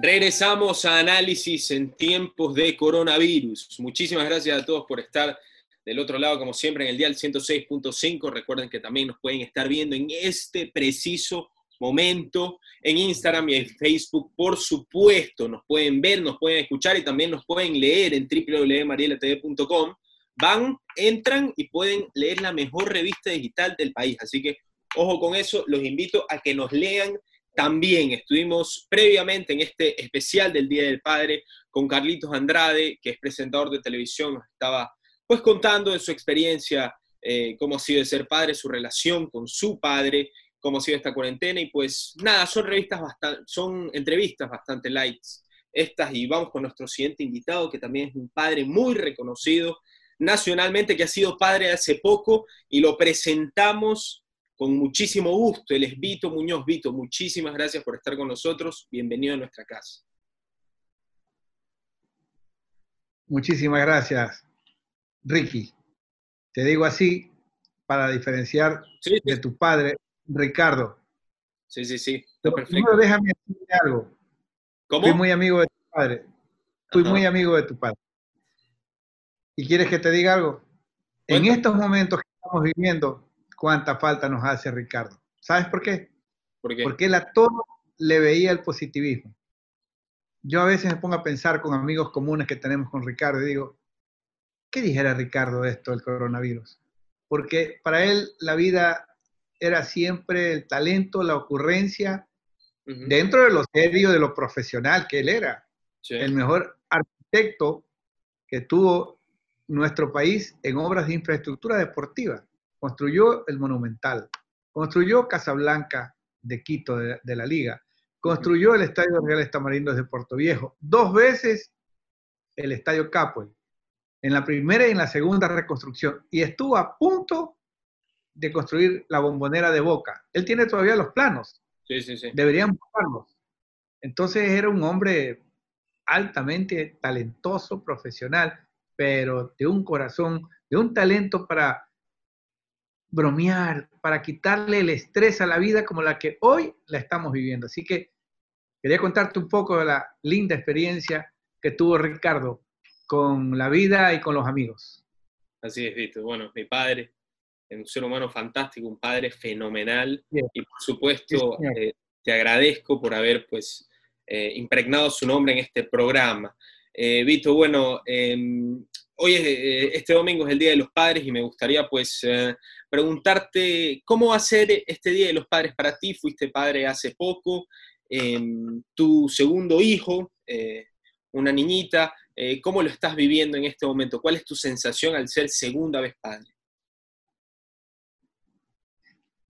Regresamos a análisis en tiempos de coronavirus. Muchísimas gracias a todos por estar del otro lado, como siempre, en el dial 106.5. Recuerden que también nos pueden estar viendo en este preciso momento en Instagram y en Facebook. Por supuesto, nos pueden ver, nos pueden escuchar y también nos pueden leer en www.marielatv.com. Van, entran y pueden leer la mejor revista digital del país. Así que ojo con eso, los invito a que nos lean también estuvimos previamente en este especial del Día del Padre con Carlitos Andrade, que es presentador de televisión, estaba pues contando de su experiencia, eh, cómo ha sido de ser padre, su relación con su padre, cómo ha sido esta cuarentena y pues nada, son revistas bastante, son entrevistas bastante lights estas y vamos con nuestro siguiente invitado que también es un padre muy reconocido nacionalmente que ha sido padre hace poco y lo presentamos con muchísimo gusto. Él es Vito Muñoz. Vito, muchísimas gracias por estar con nosotros. Bienvenido a nuestra casa. Muchísimas gracias, Ricky. Te digo así para diferenciar de tu padre, Ricardo. Sí, sí, sí. perfecto. déjame decirte algo. ¿Cómo? Fui muy amigo de tu padre. Fui muy amigo de tu padre. ¿Y quieres que te diga algo? En estos momentos que estamos viviendo, cuánta falta nos hace Ricardo. ¿Sabes por qué? Porque él a todo le veía el positivismo. Yo a veces me pongo a pensar con amigos comunes que tenemos con Ricardo y digo, ¿qué dijera Ricardo de esto del coronavirus? Porque para él la vida era siempre el talento, la ocurrencia, dentro de lo serio, de lo profesional que él era. El mejor arquitecto que tuvo nuestro país en obras de infraestructura deportiva construyó el Monumental, construyó Casablanca de Quito, de, la Liga, construyó el Estadio Real Estamarindos de Puerto Viejo, dos veces el Estadio Capoel, en la primera y en la segunda reconstrucción, y estuvo a punto de construir la bombonera de Boca. Él tiene todavía los planos. Sí, sí, sí. Deberían buscarlos. Entonces era un hombre altamente talentoso, profesional, pero de un corazón, de un talento para bromear, para quitarle el estrés a la vida como la que hoy la estamos viviendo. Así que quería contarte un poco de la linda experiencia que tuvo Ricardo con la vida y con los amigos. Así es, Vito. Bueno, mi padre, un ser humano fantástico, un padre fenomenal. Y por supuesto, eh, te agradezco por haber pues eh, impregnado su nombre en este programa. Eh, Vito, bueno, em, hoy es, este domingo es el Día de los Padres y me gustaría pues preguntarte cómo va a ser este Día de los Padres para ti. Fuiste padre hace poco, em, tu segundo hijo, eh, una niñita, eh, ¿cómo lo estás viviendo en este momento? ¿Cuál es tu sensación al ser segunda vez padre?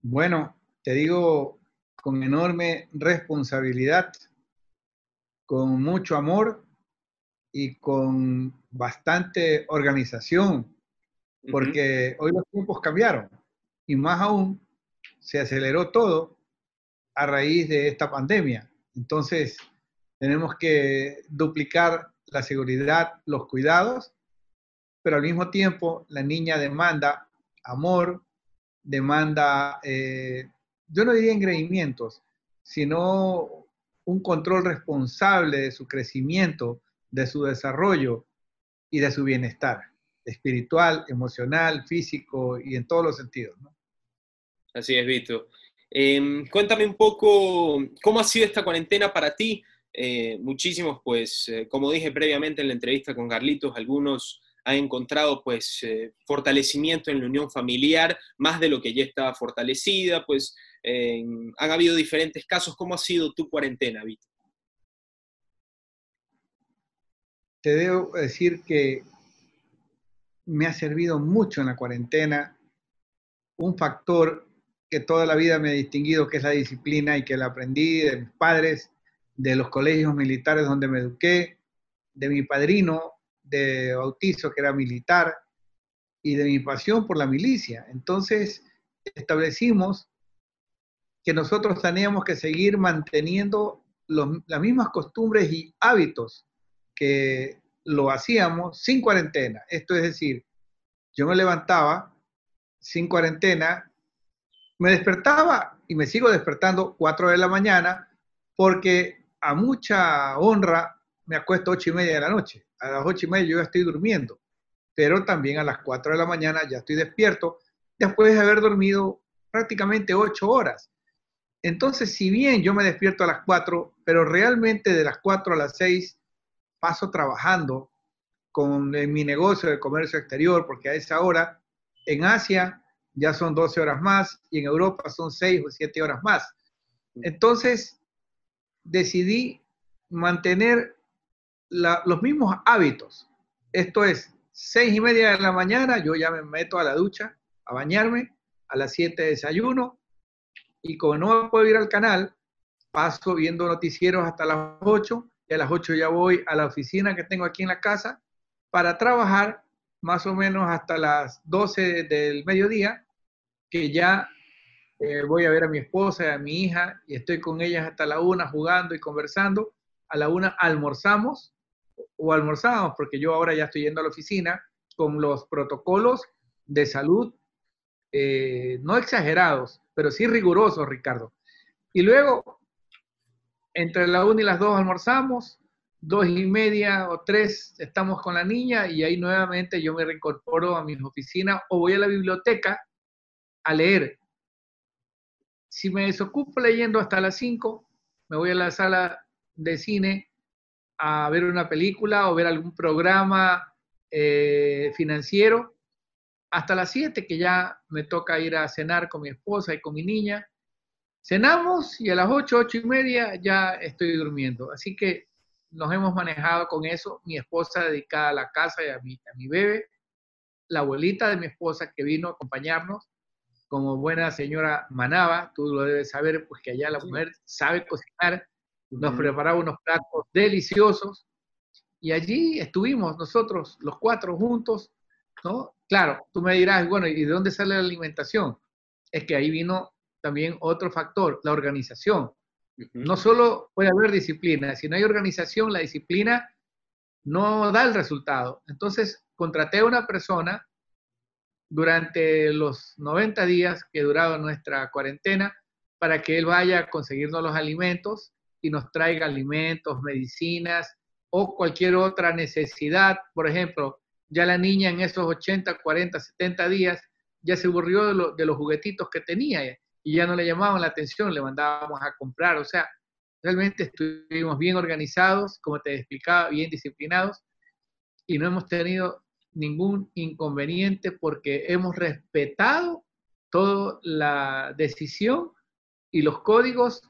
Bueno, te digo con enorme responsabilidad, con mucho amor y con bastante organización porque hoy los tiempos cambiaron y más aún se aceleró todo a raíz de esta pandemia. Entonces, tenemos que duplicar la seguridad, los cuidados, pero al mismo tiempo la niña demanda amor, demanda, eh, yo no diría engreimientos, sino un control responsable de su crecimiento, de su desarrollo y de su bienestar espiritual, emocional, físico y en todos los sentidos. Así es, Vito. Em, cuéntame un poco cómo ha sido esta cuarentena para ti. Eh, muchísimos, pues, eh, como dije previamente en la entrevista con Carlitos, algunos han encontrado, pues, eh, fortalecimiento en la unión familiar, más de lo que ya estaba fortalecida, pues, han habido diferentes casos. ¿Cómo ha sido tu cuarentena, Vito? Te debo decir que me ha servido mucho en la cuarentena un factor que toda la vida me ha distinguido, que es la disciplina y que la aprendí de mis padres, de los colegios militares donde me eduqué, de mi padrino de bautizo que era militar y de mi pasión por la milicia. Entonces establecimos que nosotros teníamos que seguir manteniendo las mismas costumbres y hábitos que lo hacíamos sin cuarentena. Esto es decir, yo me levantaba sin cuarentena, me despertaba y me sigo despertando 4 de la mañana porque a mucha honra me acuesto a ocho y media de la noche. A las ocho y media yo ya estoy durmiendo, pero también a las cuatro de la mañana ya estoy despierto después de haber dormido prácticamente ocho horas. Entonces, si bien yo me despierto a las cuatro, pero realmente de las cuatro a las seis paso trabajando con mi negocio de comercio exterior, porque a esa hora en Asia ya son 12 horas más y en Europa son 6 o 7 horas más. Entonces, decidí mantener los mismos hábitos. Esto es, seis y media de la mañana, yo ya me meto a la ducha, a bañarme, a las 7 desayuno, y como no puedo ir al canal, paso viendo noticieros hasta las 8, y a las 8 ya voy a la oficina que tengo aquí en la casa para trabajar más o menos hasta las 12 del mediodía, que ya eh, voy a ver a mi esposa y a mi hija y estoy con ellas hasta la una jugando y conversando. A la una almorzamos o almorzamos, porque yo ahora ya estoy yendo a la oficina con los protocolos de salud, eh, no exagerados, pero sí rigurosos, Ricardo. Y luego, entre la una y las dos almorzamos, dos y media o tres estamos con la niña y ahí nuevamente yo me reincorporo a mis oficinas o voy a la biblioteca a leer. Si me desocupo leyendo hasta las cinco, me voy a la sala de cine a ver una película o ver algún programa eh, financiero hasta las siete que ya me toca ir a cenar con mi esposa y con mi niña. Cenamos y a las ocho, ocho y media ya estoy durmiendo. Así que nos hemos manejado con eso. Mi esposa dedicada a la casa y a mi, a mi bebé, la abuelita de mi esposa que vino a acompañarnos, como buena señora Manaba, tú lo debes saber, pues que allá la mujer sabe cocinar, nos preparaba unos platos deliciosos y allí estuvimos nosotros los cuatro juntos, ¿no? Claro, tú me dirás, bueno, ¿y de dónde sale la alimentación? Es que ahí vino también otro factor, la organización. No solo puede haber disciplina, si no hay organización, la disciplina no da el resultado. Entonces, contraté a una persona durante los 90 días que duraba nuestra cuarentena para que él vaya a conseguirnos los alimentos y nos traiga alimentos, medicinas o cualquier otra necesidad. Por ejemplo, ya la niña en esos 80, 40, 70 días ya se aburrió de, de los juguetitos que tenía y ya no le llamaban la atención, le mandábamos a comprar. O sea, realmente estuvimos bien organizados, como te explicaba, bien disciplinados y no hemos tenido ningún inconveniente porque hemos respetado toda la decisión y los códigos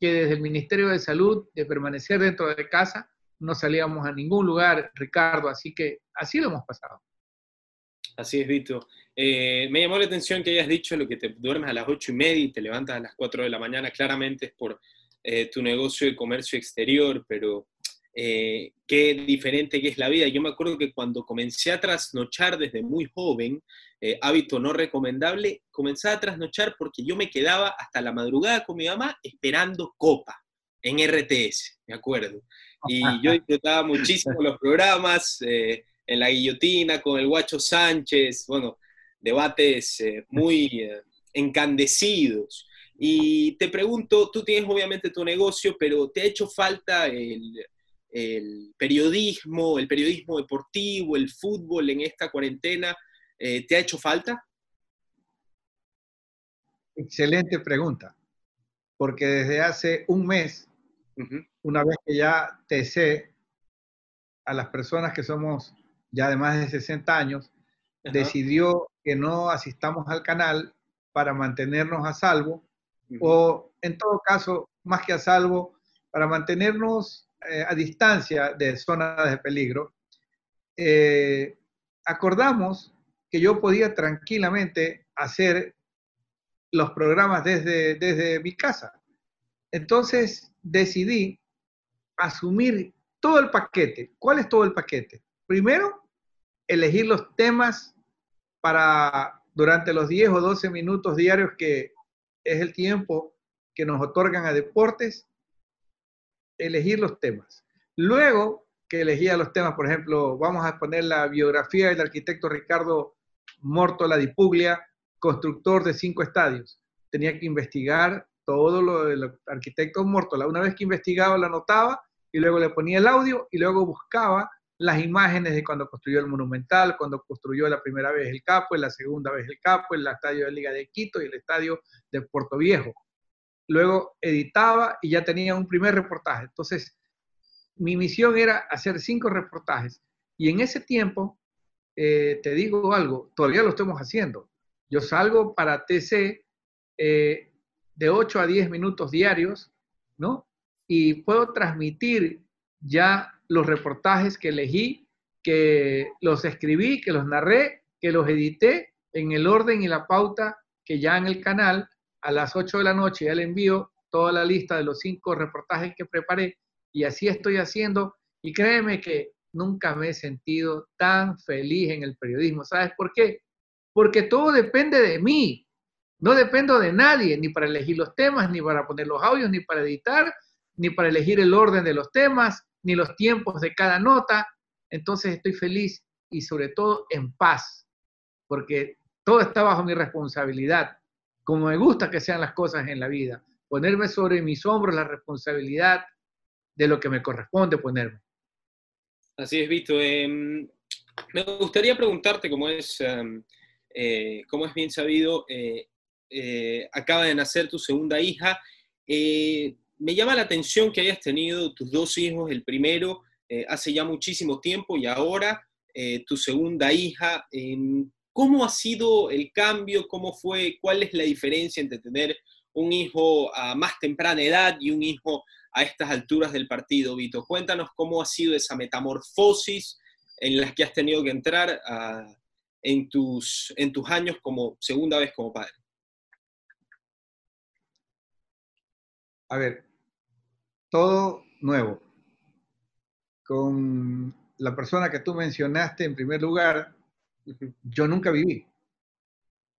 que desde el Ministerio de Salud de permanecer dentro de casa no salíamos a ningún lugar, Ricardo, así que así lo hemos pasado. Así es, Vito. Eh, me llamó la atención que hayas dicho lo que te duermes a las ocho y media y te levantas a las 4 de la mañana. Claramente es por eh, tu negocio de comercio exterior, pero eh, qué diferente que es la vida. Yo me acuerdo que cuando comencé a trasnochar desde muy joven, hábito no recomendable, comencé a trasnochar porque yo me quedaba hasta la madrugada con mi mamá esperando copa en RTS, me acuerdo. Y yo disfrutaba muchísimo los programas en la guillotina con el Guacho Sánchez, bueno, debates eh, muy eh, encandecidos. Y te pregunto, tú tienes obviamente tu negocio, pero ¿te ha hecho falta el, periodismo, el periodismo deportivo, el fútbol en esta cuarentena? Eh, ¿Te ha hecho falta? Excelente pregunta, porque desde hace un mes, una vez que ya te sé a las personas que somos ya de más de 60 años, decidió que no asistamos al canal para mantenernos a salvo, o en todo caso, más que a salvo, para mantenernos eh, a distancia de zonas de peligro, eh, acordamos que yo podía tranquilamente hacer los programas desde, desde mi casa. Entonces decidí asumir todo el paquete. ¿Cuál es todo el paquete? Primero, elegir los temas para durante los 10 o 12 minutos diarios que es el tiempo que nos otorgan a deportes, elegir los temas. Luego que elegía los temas, por ejemplo, vamos a poner la biografía del arquitecto Ricardo Mortola di Puglia, constructor de cinco estadios. Tenía que investigar todo lo del arquitecto Mortola. Una vez que investigaba, lo anotaba y luego le ponía el audio y luego buscaba las imágenes de cuando construyó el Monumental, cuando construyó la primera vez el Capo, la segunda vez el Capo, el estadio de Liga de Quito y el estadio de Puerto Viejo. Luego editaba y ya tenía un primer reportaje. Entonces, mi misión era hacer cinco reportajes. Y en ese tiempo, eh, te digo algo, todavía lo estamos haciendo. Yo salgo para TC eh, de 8 a 10 minutos diarios, ¿no? Y puedo transmitir ya los reportajes que elegí, que los escribí, que los narré, que los edité en el orden y la pauta que ya en el canal a las 8 de la noche ya le envío toda la lista de los cinco reportajes que preparé y así estoy haciendo y créeme que nunca me he sentido tan feliz en el periodismo. ¿Sabes por qué? Porque todo depende de mí. No dependo de nadie, ni para elegir los temas, ni para poner los audios, ni para editar, ni para elegir el orden de los temas, ni los tiempos de cada nota. Entonces estoy feliz y sobre todo en paz, porque todo está bajo mi responsabilidad, como me gusta que sean las cosas en la vida, ponerme sobre mis hombros la responsabilidad de lo que me corresponde ponerme. Así es, Vito. Em, me gustaría preguntarte, como es, em, eh, es bien sabido, eh, eh, acaba de nacer tu segunda hija me llama la atención que hayas tenido tus dos hijos, el primero eh, hace ya muchísimo tiempo y ahora eh, tu segunda hija. ¿Cómo ha sido el cambio? ¿Cómo fue? ¿Cuál es la diferencia entre tener un hijo a más temprana edad y un hijo a estas alturas del partido, Vito? Cuéntanos cómo ha sido esa metamorfosis en la que has tenido que entrar en tus años como segunda vez como padre. A ver, todo nuevo. Con la persona que tú mencionaste en primer lugar, yo nunca viví.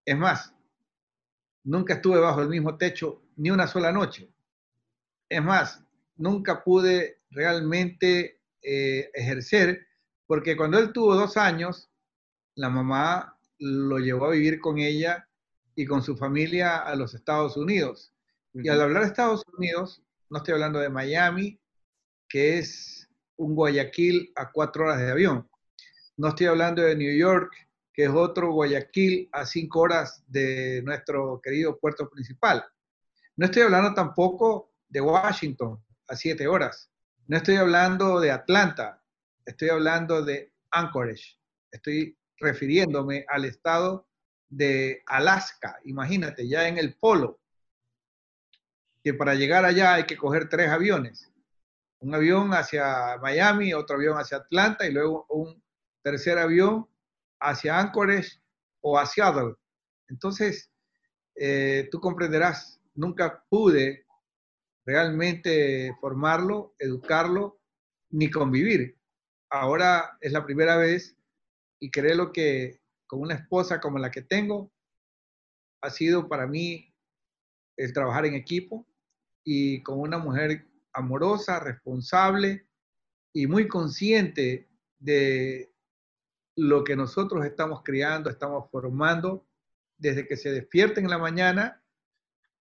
Es más, nunca estuve bajo el mismo techo ni una sola noche. Es más, nunca pude realmente eh, ejercer, porque cuando él tuvo dos años, la mamá lo llevó a vivir con ella y con su familia a los Estados Unidos. Y al hablar de Estados Unidos, no estoy hablando de Miami, que es un Guayaquil a cuatro horas de avión. No estoy hablando de New York, que es otro Guayaquil a cinco horas de nuestro querido puerto principal. No estoy hablando tampoco de Washington a siete horas. No estoy hablando de Atlanta. Estoy hablando de Anchorage. Estoy refiriéndome al estado de Alaska. Imagínate, ya en el polo que para llegar allá hay que coger tres aviones. Un avión hacia Miami, otro avión hacia Atlanta y luego un tercer avión hacia Anchorage o hacia Seattle. Entonces, eh, tú comprenderás, nunca pude realmente formarlo, educarlo, ni convivir. Ahora es la primera vez y creo que con una esposa como la que tengo, ha sido para mí el trabajar en equipo, y con una mujer amorosa, responsable y muy consciente de lo que nosotros estamos criando, estamos formando desde que se despierten en la mañana,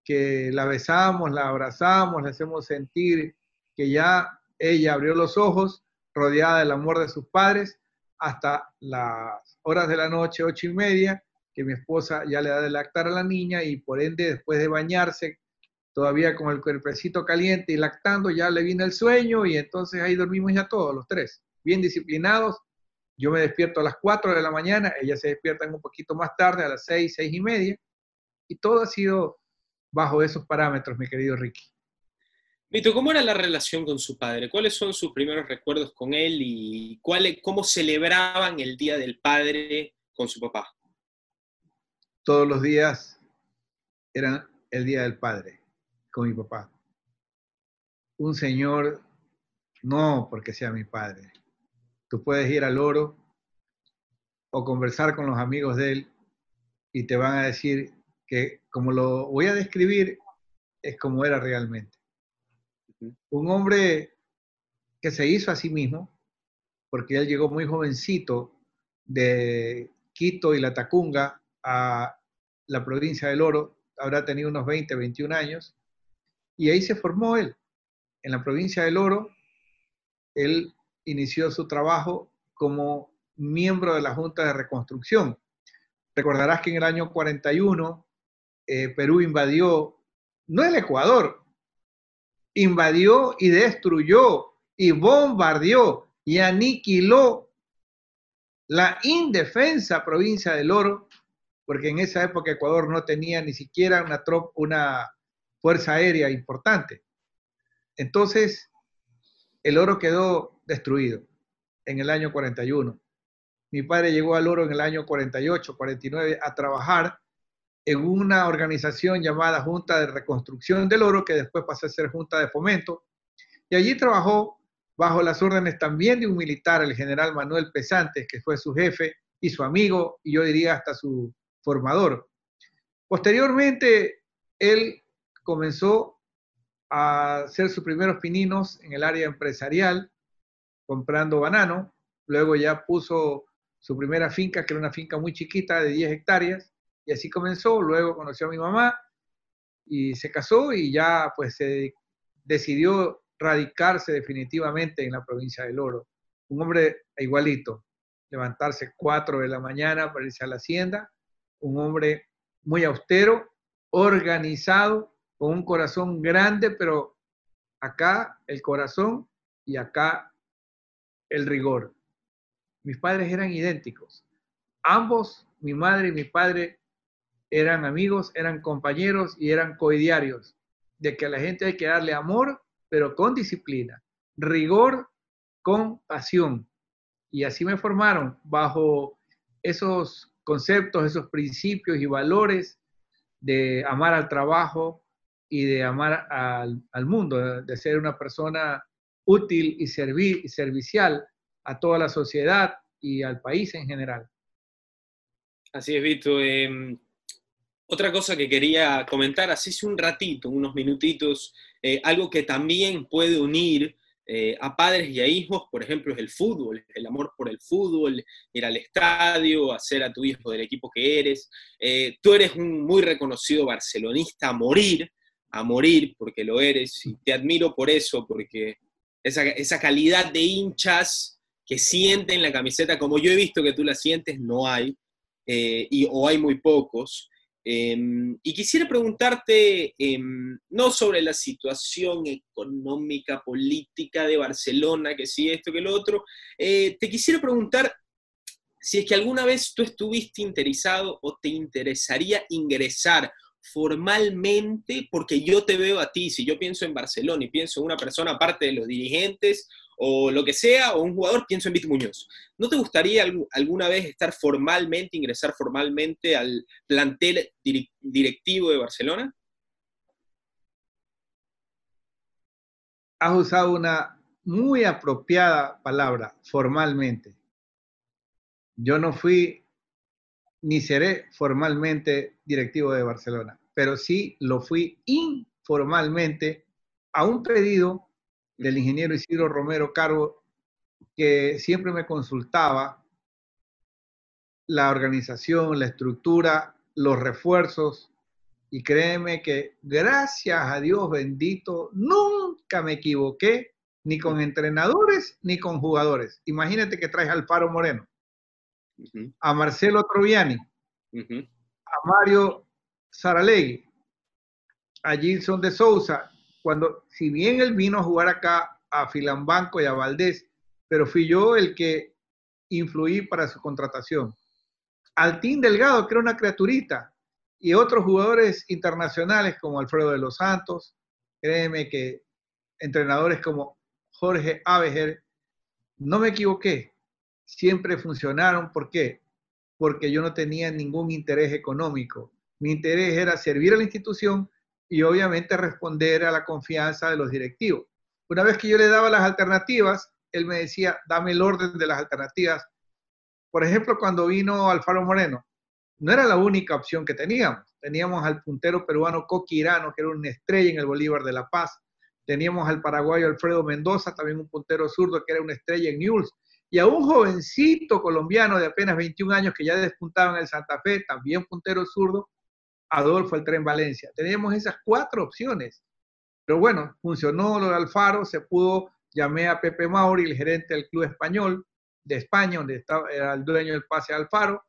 que la besamos, la abrazamos, le hacemos sentir que ya ella abrió los ojos, rodeada del amor de sus padres, hasta las horas de la noche, ocho y media, que mi esposa ya le da de lactar a la niña y por ende después de bañarse todavía con el cuerpecito caliente y lactando, ya le viene el sueño y entonces ahí dormimos ya todos los tres, bien disciplinados. Yo me despierto a las 4 de la mañana, ella se despierta un poquito más tarde, a las 6, 6 y media, y todo ha sido bajo esos parámetros, mi querido Ricky. Vito, ¿cómo era la relación con su padre? ¿Cuáles son sus primeros recuerdos con él y cuál, cómo celebraban el Día del Padre con su papá? Todos los días eran el Día del Padre con mi papá. Un señor, no porque sea mi padre. Tú puedes ir al oro o conversar con los amigos de él y te van a decir que como lo voy a describir, es como era realmente. Un hombre que se hizo a sí mismo, porque él llegó muy jovencito de Quito y la Tacunga a la provincia del Oro, habrá tenido unos 20, 21 años, Y ahí se formó él. En la provincia del Oro, él inició su trabajo como miembro de la Junta de Reconstrucción. Recordarás que en el año 41 eh, Perú invadió, no el Ecuador, invadió y destruyó y bombardeó y aniquiló la indefensa provincia del Oro, porque en esa época Ecuador no tenía ni siquiera una, una fuerza aérea importante. Entonces, el oro quedó destruido en el año 41. Mi padre llegó al oro en el año 48, 49 a trabajar en una organización llamada Junta de Reconstrucción del Oro, que después pasó a ser Junta de Fomento, y allí trabajó bajo las órdenes también de un militar, el general Manuel Pesantes, que fue su jefe y su amigo, y yo diría hasta su formador. Posteriormente, él comenzó a hacer sus primeros pininos en el área empresarial, comprando banano, luego ya puso su primera finca, que era una finca muy chiquita de 10 hectáreas, y así comenzó, luego conoció a mi mamá y se casó y ya pues se decidió radicarse definitivamente en la provincia del Oro. Un hombre igualito, levantarse 4 de la mañana para irse a la hacienda, un hombre muy austero, organizado, con un corazón grande, pero acá el corazón y acá el rigor. Mis padres eran idénticos. Ambos, mi madre y mi padre, eran amigos, eran compañeros y eran coidiarios. De que a la gente hay que darle amor, pero con disciplina, rigor con pasión. Y así me formaron bajo esos conceptos, esos principios y valores de amar al trabajo, y de amar al, mundo, de ser una persona útil y, servir, y servicial a toda la sociedad y al país en general. Así es, Vito. Em, otra cosa que quería comentar, así un ratito, unos minutitos, eh, algo que también puede unir eh, a padres y a hijos, por ejemplo, es el fútbol, el amor por el fútbol, ir al estadio, hacer a tu hijo del equipo que eres. Eh, tú eres un muy reconocido barcelonista a morir, a morir porque lo eres y te admiro por eso, porque esa, esa calidad de hinchas que sienten la camiseta como yo he visto que tú la sientes, no hay, eh, y, o hay muy pocos. Em, y quisiera preguntarte, em, no sobre la situación económica, política de Barcelona, que sí, esto, que lo otro, eh, te quisiera preguntar si es que alguna vez tú estuviste interesado o te interesaría ingresar formalmente, porque yo te veo a ti, si yo pienso en Barcelona y pienso en una persona aparte de los dirigentes o lo que sea, o un jugador, pienso en Vito Muñoz. ¿No te gustaría alguna vez estar formalmente, ingresar formalmente al plantel directivo de Barcelona? Has usado una muy apropiada palabra, formalmente. Yo no fui ni seré formalmente directivo de Barcelona, pero sí lo fui informalmente a un pedido del ingeniero Isidro Romero Cargo, que siempre me consultaba la organización, la estructura, los refuerzos, y créeme que gracias a Dios bendito, nunca me equivoqué ni con entrenadores ni con jugadores. Imagínate que traes al Faro Moreno a Marcelo Troviani, a Mario Saralegui, a Gilson de Souza, cuando, si bien él vino a jugar acá a Filambanco y a Valdés, pero fui yo el que influí para su contratación. Altín Delgado, que era una criaturita, y otros jugadores internacionales como Alfredo de los Santos, créeme que entrenadores como Jorge Abejer, no me equivoqué, siempre funcionaron. ¿Por qué? Porque yo no tenía ningún interés económico. Mi interés era servir a la institución y obviamente responder a la confianza de los directivos. Una vez que yo le daba las alternativas, él me decía, dame el orden de las alternativas. Por ejemplo, cuando vino Alfaro Moreno, no era la única opción que teníamos. Teníamos al puntero peruano Coqui Irano, que era una estrella en el Bolívar de La Paz. Teníamos al paraguayo Alfredo Mendoza, también un puntero zurdo, que era una estrella en Newell's y a un jovencito colombiano de apenas 21 años que ya despuntaba en el Santa Fe, también puntero zurdo, Adolfo el Tren Valencia. Teníamos esas cuatro opciones. Pero bueno, funcionó lo de Alfaro, se pudo, llamé a Pepe Mauri, el gerente del club español de España, donde estaba, era el dueño del pase Alfaro,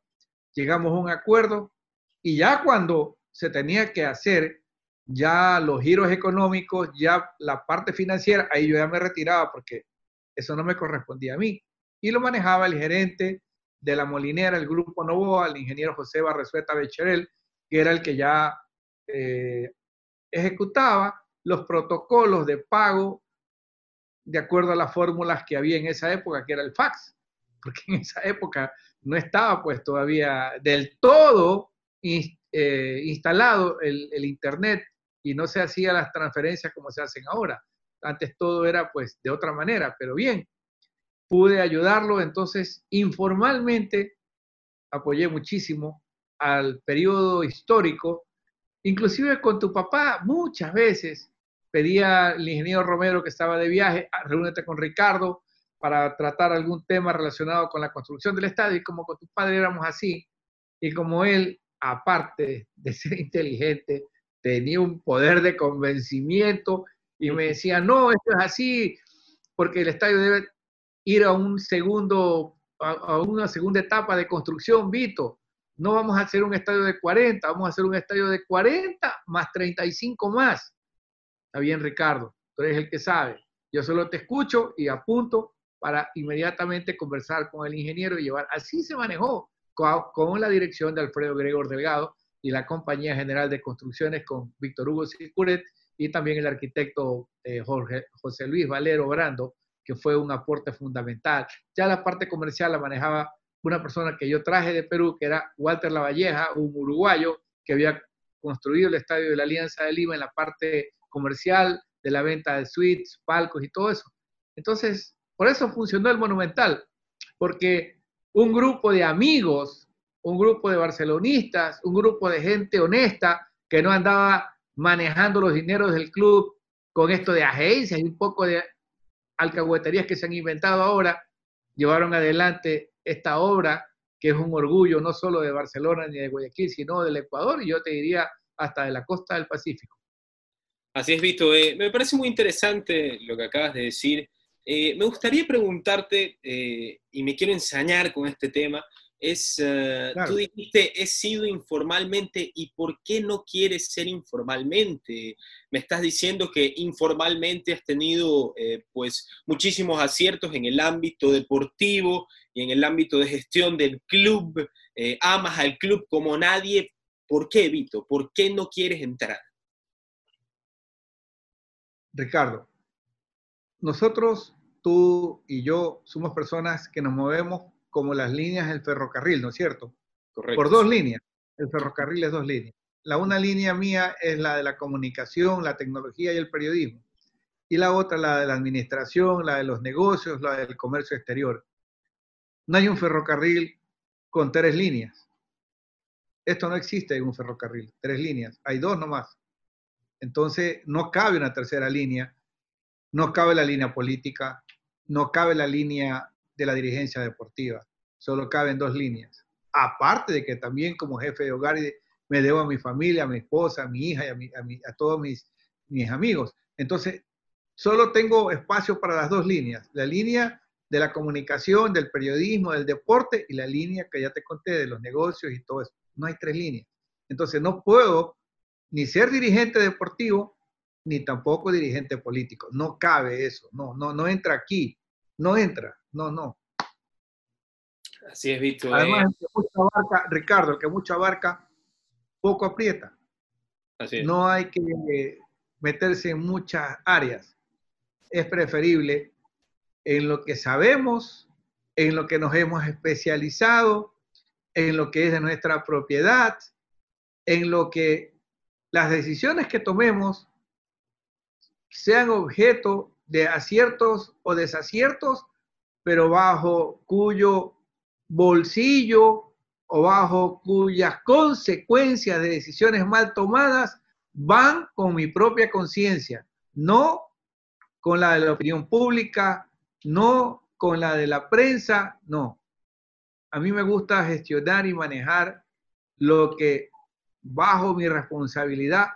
llegamos a un acuerdo y ya cuando se tenía que hacer ya los giros económicos, ya la parte financiera, ahí yo ya me retiraba porque eso no me correspondía a mí. Y lo manejaba el gerente de la Molinera, el Grupo Novoa, el ingeniero José Barresueta Becherel, que era el que ya eh, ejecutaba los protocolos de pago de acuerdo a las fórmulas que había en esa época, que era el fax, porque en esa época no estaba pues todavía del todo eh, instalado el, el, Internet y no se hacían las transferencias como se hacen ahora. Antes todo era pues de otra manera, pero bien, pude ayudarlo, entonces informalmente apoyé muchísimo al periodo histórico, inclusive con tu papá muchas veces pedía al ingeniero Romero que estaba de viaje, ah, reúnete con Ricardo para tratar algún tema relacionado con la construcción del estadio y como con tu padre éramos así y como él, aparte de ser inteligente, tenía un poder de convencimiento y me decía, no, esto es así, porque el estadio debe ir a un segundo, a, una segunda etapa de construcción, Vito. No vamos a hacer un estadio de 40, vamos a hacer un estadio de 40 más 35 más. Está bien, Ricardo, tú eres el que sabe. Yo solo te escucho y apunto para inmediatamente conversar con el ingeniero y llevar. Así se manejó con, la dirección de Alfredo Gregor Delgado y la Compañía General de Construcciones con Víctor Hugo Circuret y también el arquitecto eh, Jorge, José Luis Valero Brando, que fue un aporte fundamental. Ya la parte comercial la manejaba una persona que yo traje de Perú, que era Walter Lavalleja, un uruguayo que había construido el estadio de la Alianza de Lima en la parte comercial de la venta de suites, palcos y todo eso. Entonces, por eso funcionó el Monumental, porque un grupo de amigos, un grupo de barcelonistas, un grupo de gente honesta que no andaba manejando los dineros del club con esto de agencias y un poco de alcahueterías que se han inventado ahora, llevaron adelante esta obra que es un orgullo no solo de Barcelona ni de Guayaquil, sino del Ecuador y yo te diría hasta de la costa del Pacífico. Así es, Vito. Eh, me parece muy interesante lo que acabas de decir. Eh, me gustaría preguntarte, eh, y me quiero ensañar con este tema, es, eh, tú dijiste, he sido informalmente y ¿por qué no quieres ser informalmente? Me estás diciendo que informalmente has tenido eh, pues muchísimos aciertos en el ámbito deportivo y en el ámbito de gestión del club, eh, amas al club como nadie. ¿Por qué, Vito? ¿Por qué no quieres entrar? Ricardo, nosotros, tú y yo, somos personas que nos movemos como las líneas del ferrocarril, ¿no es cierto? Correcto. Por dos líneas. El ferrocarril es dos líneas. La una línea mía es la de la comunicación, la tecnología y el periodismo. Y la otra la de la administración, la de los negocios, la del comercio exterior. No hay un ferrocarril con tres líneas. Esto no existe en un ferrocarril, tres líneas. Hay dos nomás. Entonces, no cabe una tercera línea, no cabe la línea política, no cabe la línea de la dirigencia deportiva. Solo caben dos líneas. Aparte de que también como jefe de hogar me debo a mi familia, a mi esposa, a mi hija y a, todos mis, mis amigos. Entonces, solo tengo espacio para las dos líneas. La línea de la comunicación, del periodismo, del deporte y la línea que ya te conté de los negocios y todo eso. No hay tres líneas. Entonces, no puedo ni ser dirigente deportivo ni tampoco dirigente político. No cabe eso. No, no, no entra aquí. No entra. No, no. Así es, Víctor. Además, el que mucha barca, Ricardo, el que mucha barca, poco aprieta. Así es. No hay que meterse en muchas áreas. Es preferible en lo que sabemos, en lo que nos hemos especializado, en lo que es de nuestra propiedad, en lo que las decisiones que tomemos sean objeto de aciertos o desaciertos pero bajo cuyo bolsillo o bajo cuyas consecuencias de decisiones mal tomadas van con mi propia conciencia, no con la de la opinión pública, no con la de la prensa, no. A mí me gusta gestionar y manejar lo que bajo mi responsabilidad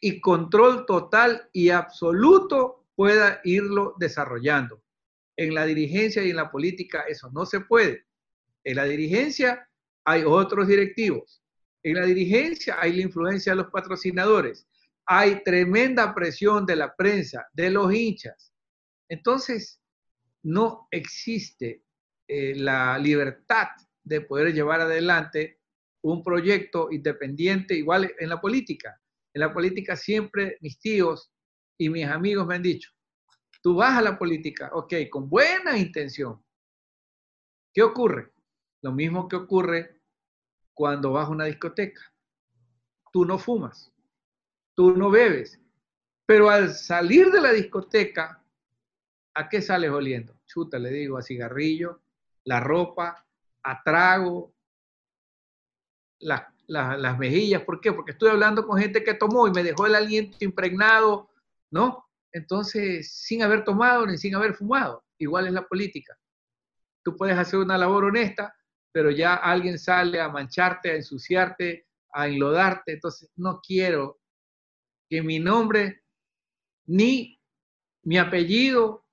y control total y absoluto pueda irlo desarrollando. En la dirigencia y en la política eso no se puede. En la dirigencia hay otros directivos. En la dirigencia hay la influencia de los patrocinadores. Hay tremenda presión de la prensa, de los hinchas. Entonces, no existe eh, la libertad de poder llevar adelante un proyecto independiente igual en la política. En la política siempre mis tíos y mis amigos me han dicho, tú vas a la política, ok, con buena intención. ¿Qué ocurre? Lo mismo que ocurre cuando vas a una discoteca. Tú no fumas, tú no bebes, pero al salir de la discoteca, ¿a qué sales oliendo? Chuta, le digo, a cigarrillo, la ropa, a trago, las mejillas. ¿Por qué? Porque estoy hablando con gente que tomó y me dejó el aliento impregnado, ¿no? Entonces, sin haber tomado ni sin haber fumado. Igual es la política. Tú puedes hacer una labor honesta, pero ya alguien sale a mancharte, a ensuciarte, a enlodarte. Entonces, no quiero que mi nombre, ni mi apellido,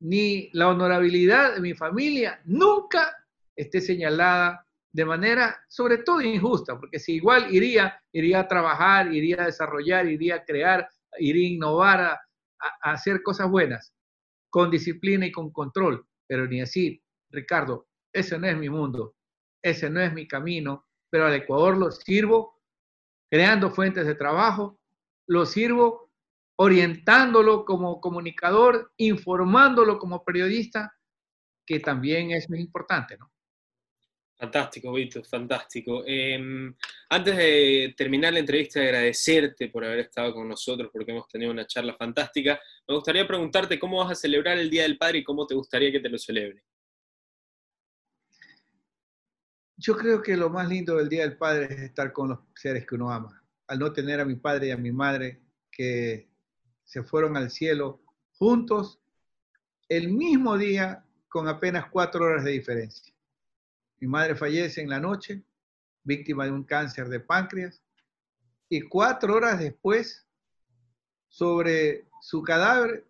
ni la honorabilidad de mi familia nunca esté señalada de manera sobre todo injusta, porque si igual iría, iría a trabajar, iría a desarrollar, iría a crear, iría a innovar, a, a hacer cosas buenas, con disciplina y con control, pero ni así, Ricardo, ese no es mi mundo, ese no es mi camino, pero al Ecuador lo sirvo creando fuentes de trabajo, lo sirvo orientándolo como comunicador, informándolo como periodista, que también es muy importante, ¿no? Fantástico, Víctor, fantástico. Em, antes de terminar la entrevista, agradecerte por haber estado con nosotros, porque hemos tenido una charla fantástica. Me gustaría preguntarte cómo vas a celebrar el Día del Padre y cómo te gustaría que te lo celebre. Yo creo que lo más lindo del Día del Padre es estar con los seres que uno ama. Al no tener a mi padre y a mi madre que se fueron al cielo juntos el mismo día con apenas cuatro horas de diferencia. Mi madre fallece en la noche, víctima de un cáncer de páncreas, y cuatro horas después, sobre su cadáver,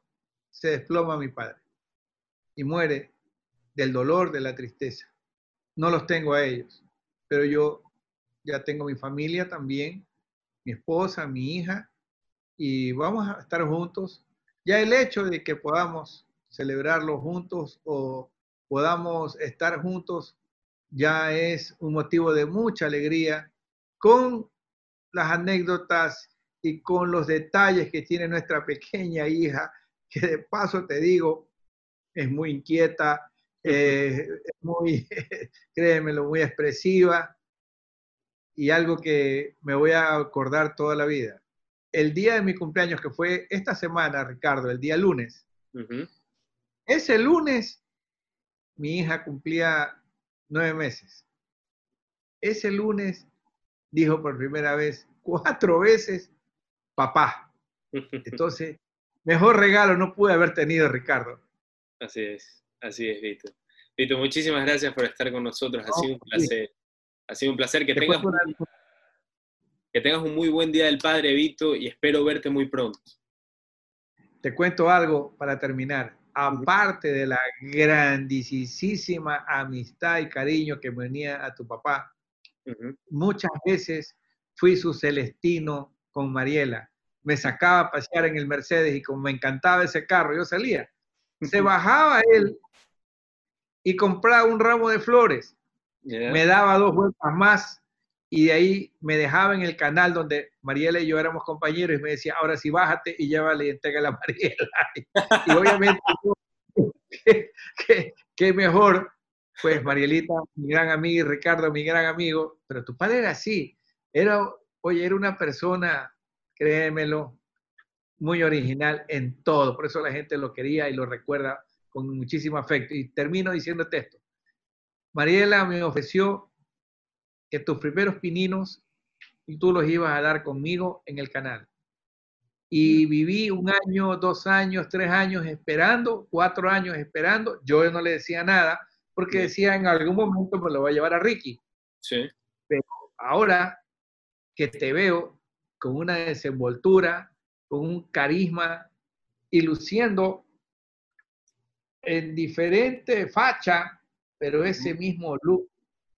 se desploma mi padre y muere del dolor, de la tristeza. No los tengo a ellos, pero yo ya tengo mi familia también, mi esposa, mi hija, y vamos a estar juntos. Ya el hecho de que podamos celebrarlo juntos o podamos estar juntos ya es un motivo de mucha alegría con las anécdotas y con los detalles que tiene nuestra pequeña hija, que de paso te digo, es muy inquieta, eh, es muy, créemelo, muy expresiva y algo que me voy a acordar toda la vida. El día de mi cumpleaños, que fue esta semana, Ricardo, el día lunes, ese lunes mi hija cumplía nueve meses. Ese lunes dijo por primera vez, cuatro veces, papá. Entonces, mejor regalo no pude haber tenido, Ricardo. Así es, así es, Vito. Vito, muchísimas gracias por estar con nosotros. Ha sido un placer. Ha sido un placer que tengas, que tengas un muy buen Día del Padre, Vito, y espero verte muy pronto. Te cuento algo para terminar aparte de la grandísima amistad y cariño que venía a tu papá, muchas veces fui su celestino con Mariela. Me sacaba a pasear en el Mercedes y como me encantaba ese carro, yo salía. Se bajaba él y compraba un ramo de flores. Me daba dos vueltas más y de ahí me dejaba en el canal donde Mariela y yo éramos compañeros y me decía, ahora sí bájate y llévale y entrega a Mariela. y obviamente, ¿qué, mejor? Pues Marielita, mi gran amiga, y Ricardo, mi gran amigo, pero tu padre era así, era, oye, era una persona, créemelo, muy original en todo, por eso la gente lo quería y lo recuerda con muchísimo afecto. Y termino diciéndote esto. Mariela me ofreció que tus primeros pininos tú los ibas a dar conmigo en el canal. Y viví un año, dos años, tres años esperando, cuatro años esperando. Yo no le decía nada porque decía en algún momento me lo voy a llevar a Ricky. Sí. Pero ahora que te veo, con una desenvoltura, con un carisma y luciendo en diferente facha, pero ese mismo look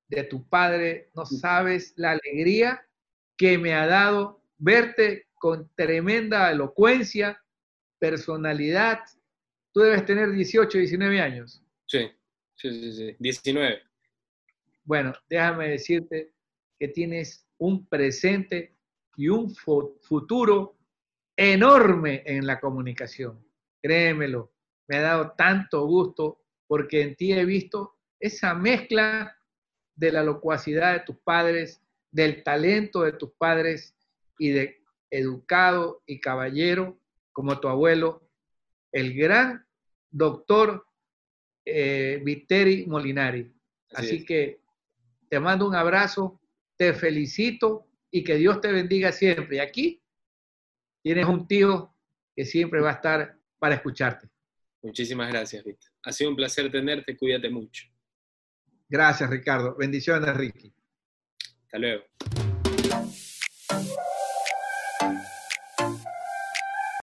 de tu padre, no sabes la alegría que me ha dado verte con tremenda elocuencia, personalidad. Tú debes tener 18, 19 años. Sí, sí, sí, sí, 19. Bueno, déjame decirte que tienes un presente y un futuro enorme en la comunicación. Créemelo, me ha dado tanto gusto porque en ti he visto esa mezcla de la locuacidad de tus padres, del talento de tus padres y de educado y caballero como tu abuelo, el gran doctor eh, Viteri Molinari. Así que te mando un abrazo, te felicito y que Dios te bendiga siempre. Y aquí tienes un tío que siempre va a estar para escucharte. Muchísimas gracias, Víctor. Ha sido un placer tenerte, cuídate mucho. Gracias, Ricardo. Bendiciones, Ricky. Hasta luego.